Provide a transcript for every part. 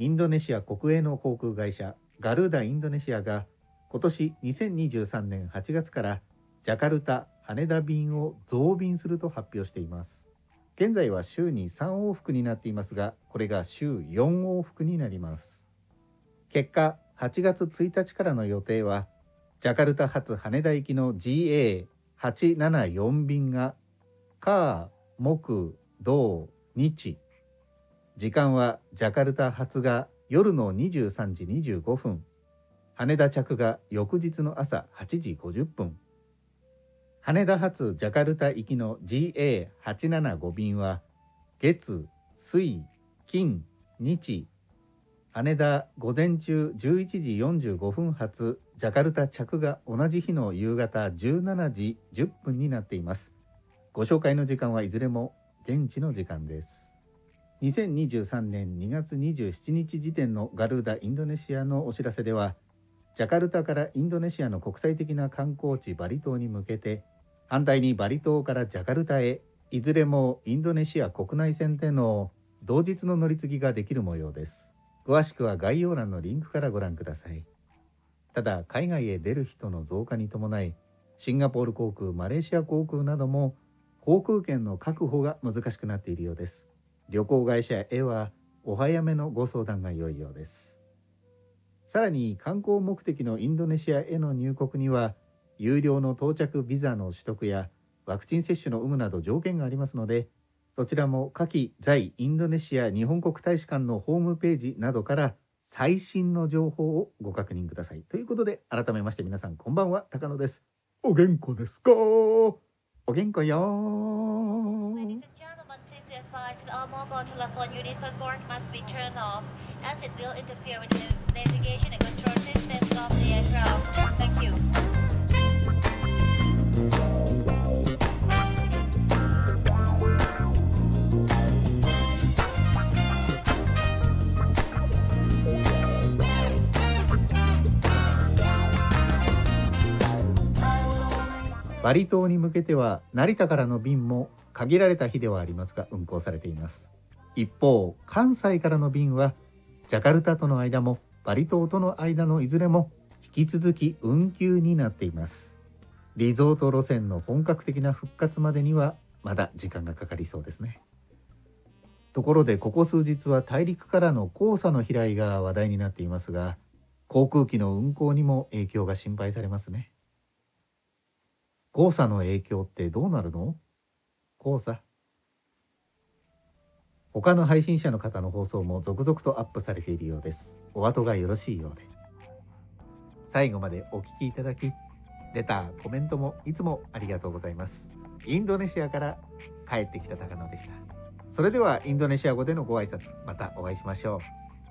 インドネシア国営の航空会社ガルーダインドネシアが今年2023年8月からジャカルタ羽田便を増便すると発表しています。現在は週に3往復になっていますがこれが週4往復になります。結果8月1日からの予定はジャカルタ発羽田行きの GA874 便が火木土日時間はジャカルタ発が夜の23時25分。羽田着が翌日の朝8時50分。羽田発ジャカルタ行きの GA875 便は月、水、金、日羽田午前中11時45分発ジャカルタ着が同じ日の夕方17時10分になっています。ご紹介の時間はいずれも現地の時間です。2023年2月27日時点のガルーダインドネシアのお知らせではジャカルタからインドネシアの国際的な観光地バリ島に向けて反対にバリ島からジャカルタへいずれもインドネシア国内線での同日の乗り継ぎができる模様です。詳しくは概要欄のリンクからご覧ください。ただ海外へ出る人の増加に伴いシンガポール航空マレーシア航空なども航空券の確保が難しくなっているようです。旅行会社へはお早めのご相談が良いようです。さらに観光目的のインドネシアへの入国には有料の到着ビザの取得やワクチン接種の有無など条件がありますのでそちらも下記在インドネシア日本国大使館のホームページなどから最新の情報をご確認ください。ということで改めまして皆さんこんばんは高野です。お元気ですか？お元気よ Ladies and gentlemen, please be advised that all mobile telephone units on board must be turned off as it will interfere with the navigation and control systems of the aircraft. Thank you. バリ島に向けては成田からの便も限られた日ではありますが運航されています。一方関西からの便はジャカルタとの間もバリ島との間のいずれも引き続き運休になっています。リゾート路線の本格的な復活までにはまだ時間がかかりそうですね。ところでここ数日は大陸からの黄砂の飛来が話題になっていますが航空機の運航にも影響が心配されますね。黄砂の影響ってどうなるの？黄砂他の配信者の方の放送も続々とアップされているようです。お後がよろしいようで。最後までお聞きいただきレターコメントもいつもありがとうございます。インドネシアから帰ってきた高野でした。それではインドネシア語でのご挨拶またお会いしましょう。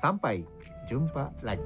参拝順波ラギ